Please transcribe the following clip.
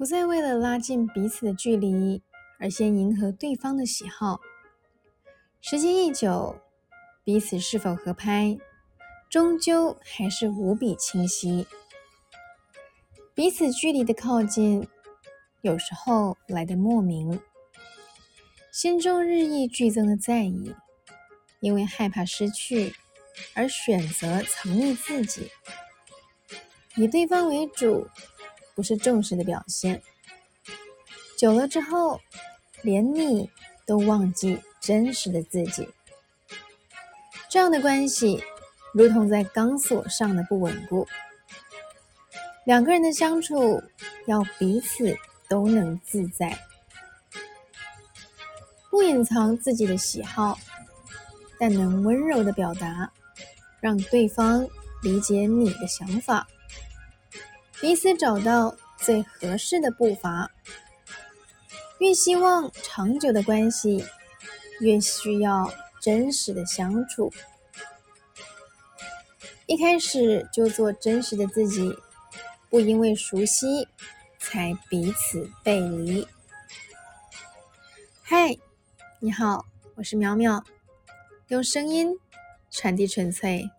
不再为了拉近彼此的距离而先迎合对方的喜好。时间一久，彼此是否合拍，终究还是无比清晰。彼此距离的靠近，有时候来的莫名，心中日益剧增的在意，因为害怕失去而选择藏匿自己，以对方为主。不是重视的表现。久了之后，连你都忘记真实的自己。这样的关系，如同在钢索上的不稳固。两个人的相处，要彼此都能自在，不隐藏自己的喜好，但能温柔的表达，让对方理解你的想法。彼此找到最合适的步伐。越希望长久的关系，越需要真实的相处。一开始就做真实的自己，不因为熟悉才彼此背离。嗨，你好，我是苗苗，用声音传递纯粹。